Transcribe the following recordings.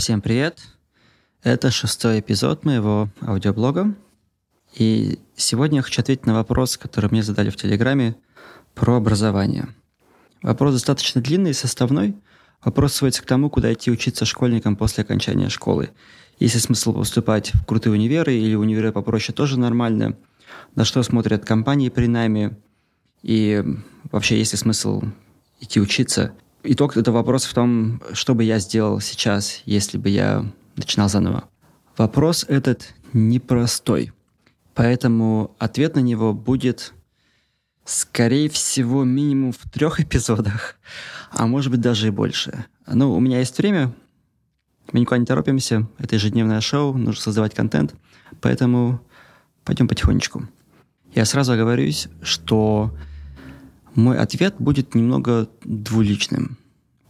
Всем привет! Это шестой эпизод моего аудиоблога. И сегодня я хочу ответить на вопрос, который мне задали в Телеграме про образование. Вопрос достаточно длинный и составной. Вопрос сводится к тому, куда идти учиться школьникам после окончания школы. Есть ли смысл поступать в крутые универы или универы попроще тоже нормально? На что смотрят компании при найме? И вообще есть ли смысл идти учиться? Итог этого вопроса в том, что бы я сделал сейчас, если бы я начинал заново. Вопрос этот непростой, поэтому ответ на него будет, скорее всего, минимум в трех эпизодах, а может быть даже и больше. Ну, у меня есть время, мы никуда не торопимся, это ежедневное шоу, нужно создавать контент, поэтому пойдем потихонечку. Я сразу оговорюсь, что мой ответ будет немного двуличным,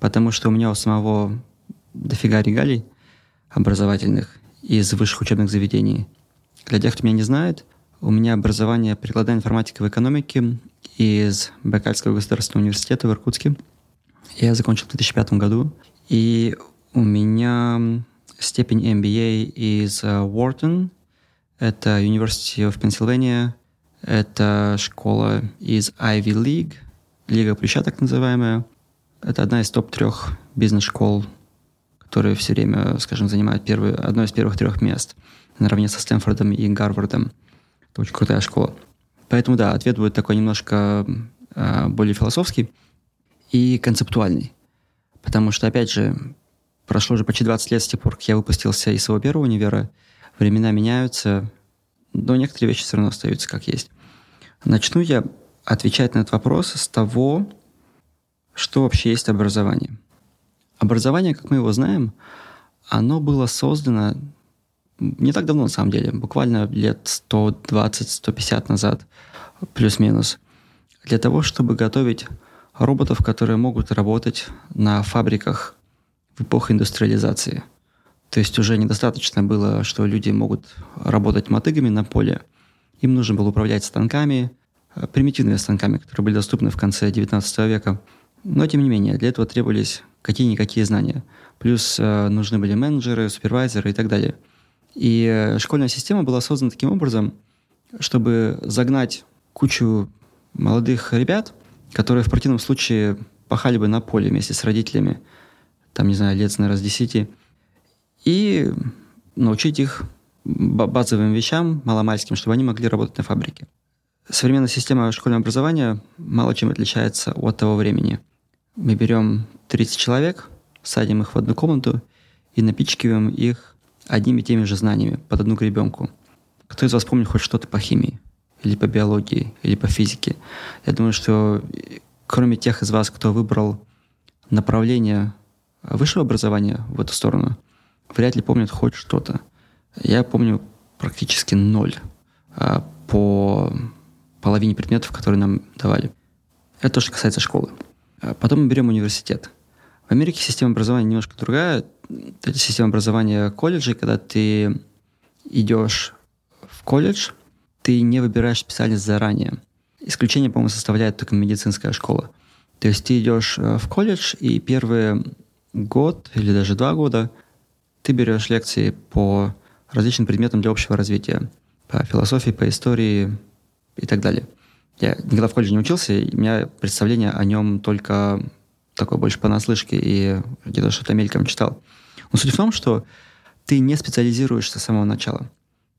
потому что у меня у самого дофига регалий образовательных из высших учебных заведений. Для тех, кто меня не знает, у меня образование прикладная информатика в экономике из Байкальского государственного университета в Иркутске. Я закончил в 2005 году. И у меня степень MBA из Wharton. Это University of Pennsylvania это школа из Ivy League, Лига Плюща так называемая. Это одна из топ-трех бизнес-школ, которые все время, скажем, занимают первые, одно из первых трех мест наравне со Стэнфордом и Гарвардом. Это очень крутая школа. Поэтому, да, ответ будет такой немножко э, более философский и концептуальный. Потому что, опять же, прошло уже почти 20 лет с тех пор, как я выпустился из своего первого универа. Времена меняются, но некоторые вещи все равно остаются как есть. Начну я отвечать на этот вопрос с того, что вообще есть образование. Образование, как мы его знаем, оно было создано не так давно, на самом деле, буквально лет 120-150 назад, плюс-минус, для того, чтобы готовить роботов, которые могут работать на фабриках в эпоху индустриализации – то есть уже недостаточно было, что люди могут работать мотыгами на поле. Им нужно было управлять станками, э, примитивными станками, которые были доступны в конце XIX века. Но, тем не менее, для этого требовались какие-никакие знания. Плюс э, нужны были менеджеры, супервайзеры и так далее. И э, школьная система была создана таким образом, чтобы загнать кучу молодых ребят, которые в противном случае пахали бы на поле вместе с родителями, там, не знаю, лет, наверное, с 10, и научить их базовым вещам, маломальским, чтобы они могли работать на фабрике. Современная система школьного образования мало чем отличается от того времени. Мы берем 30 человек, садим их в одну комнату и напичкиваем их одними и теми же знаниями под одну гребенку. Кто из вас помнит хоть что-то по химии, или по биологии, или по физике? Я думаю, что кроме тех из вас, кто выбрал направление высшего образования в эту сторону – вряд ли помнят хоть что-то. Я помню практически ноль а, по половине предметов, которые нам давали. Это то, что касается школы. А потом мы берем университет. В Америке система образования немножко другая. Это система образования колледжей, когда ты идешь в колледж, ты не выбираешь специальность заранее. Исключение, по-моему, составляет только медицинская школа. То есть ты идешь э, в колледж, и первый год или даже два года ты берешь лекции по различным предметам для общего развития, по философии, по истории и так далее. Я никогда в колледже не учился, и у меня представление о нем только такое больше понаслышке и где-то что-то мельком читал. Но суть в том, что ты не специализируешься с самого начала.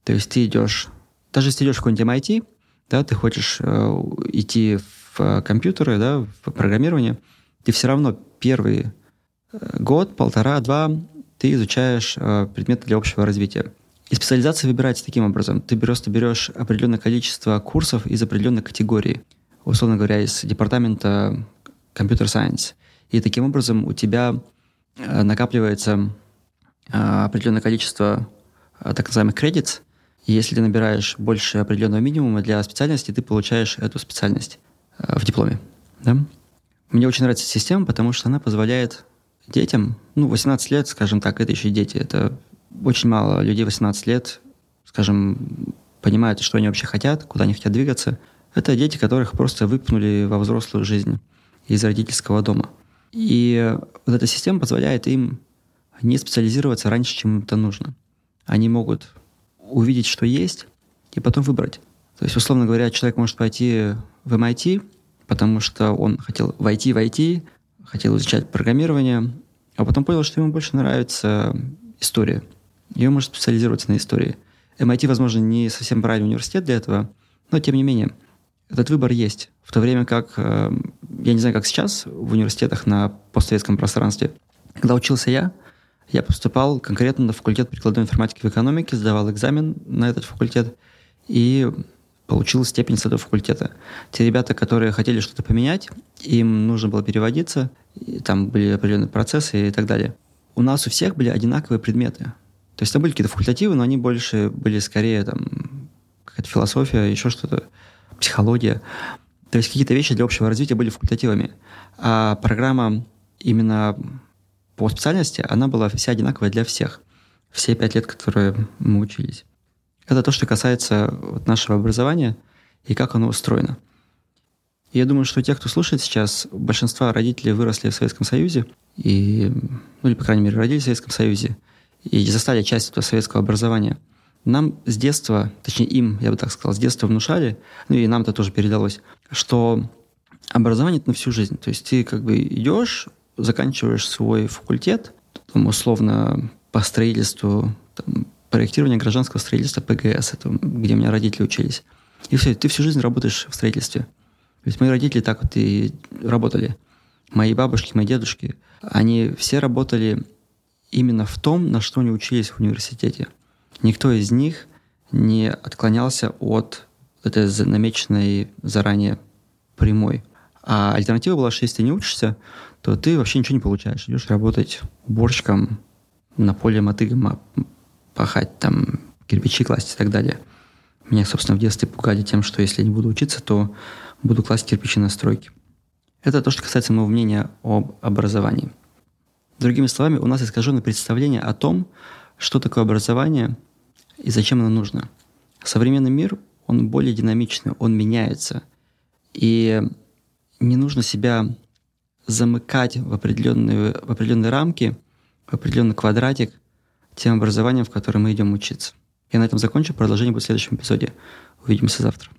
То есть ты идешь, даже если идешь в какой-нибудь MIT, да, ты хочешь э, идти в компьютеры, да, в программирование, ты все равно первый э, год, полтора, два ты изучаешь э, предметы для общего развития. И специализация выбирается таким образом. Ты просто берешь определенное количество курсов из определенной категории, условно говоря, из департамента Computer Science. И таким образом у тебя э, накапливается э, определенное количество э, так называемых кредитов, и если ты набираешь больше определенного минимума для специальности, ты получаешь эту специальность в дипломе. Да? Мне очень нравится система, потому что она позволяет детям, ну, 18 лет, скажем так, это еще дети. Это очень мало людей 18 лет, скажем, понимают, что они вообще хотят, куда они хотят двигаться. Это дети, которых просто выпнули во взрослую жизнь из родительского дома. И вот эта система позволяет им не специализироваться раньше, чем им это нужно. Они могут увидеть, что есть, и потом выбрать. То есть, условно говоря, человек может пойти в MIT, потому что он хотел войти в IT, хотел изучать программирование, а потом понял, что ему больше нравится история. Он может специализироваться на истории. MIT, возможно, не совсем правильный университет для этого, но тем не менее, этот выбор есть. В то время как, э, я не знаю, как сейчас в университетах на постсоветском пространстве, когда учился я, я поступал конкретно на факультет прикладной информатики в экономике, сдавал экзамен на этот факультет и получил степень с этого факультета. Те ребята, которые хотели что-то поменять, им нужно было переводиться, там были определенные процессы и так далее. У нас у всех были одинаковые предметы. То есть там были какие-то факультативы, но они больше были скорее там какая-то философия, еще что-то, психология. То есть какие-то вещи для общего развития были факультативами. А программа именно по специальности, она была вся одинаковая для всех. Все пять лет, которые мы учились. Это то, что касается вот нашего образования и как оно устроено. Я думаю, что те, кто слушает сейчас, большинство родителей выросли в Советском Союзе, и, ну или, по крайней мере, родились в Советском Союзе, и застали часть этого советского образования. Нам с детства, точнее им, я бы так сказал, с детства внушали, ну и нам это тоже передалось, что образование это на всю жизнь. То есть ты как бы идешь, заканчиваешь свой факультет, там, условно, по строительству, там, проектирование гражданского строительства ПГС, это где у меня родители учились. И все, ты всю жизнь работаешь в строительстве. Есть мои родители так вот и работали. Мои бабушки, мои дедушки, они все работали именно в том, на что они учились в университете. Никто из них не отклонялся от этой намеченной заранее прямой. А альтернатива была, что если ты не учишься, то ты вообще ничего не получаешь. Идешь работать уборщиком на поле мотыгом, пахать там, кирпичи класть и так далее. Меня, собственно, в детстве пугали тем, что если я не буду учиться, то буду класть кирпичи на стройке. Это то, что касается моего мнения об образовании. Другими словами, у нас искаженное представление о том, что такое образование и зачем оно нужно. Современный мир, он более динамичный, он меняется. И не нужно себя замыкать в определенные, в определенные рамки, в определенный квадратик тем образованием, в которое мы идем учиться. Я на этом закончу. Продолжение будет в следующем эпизоде. Увидимся завтра.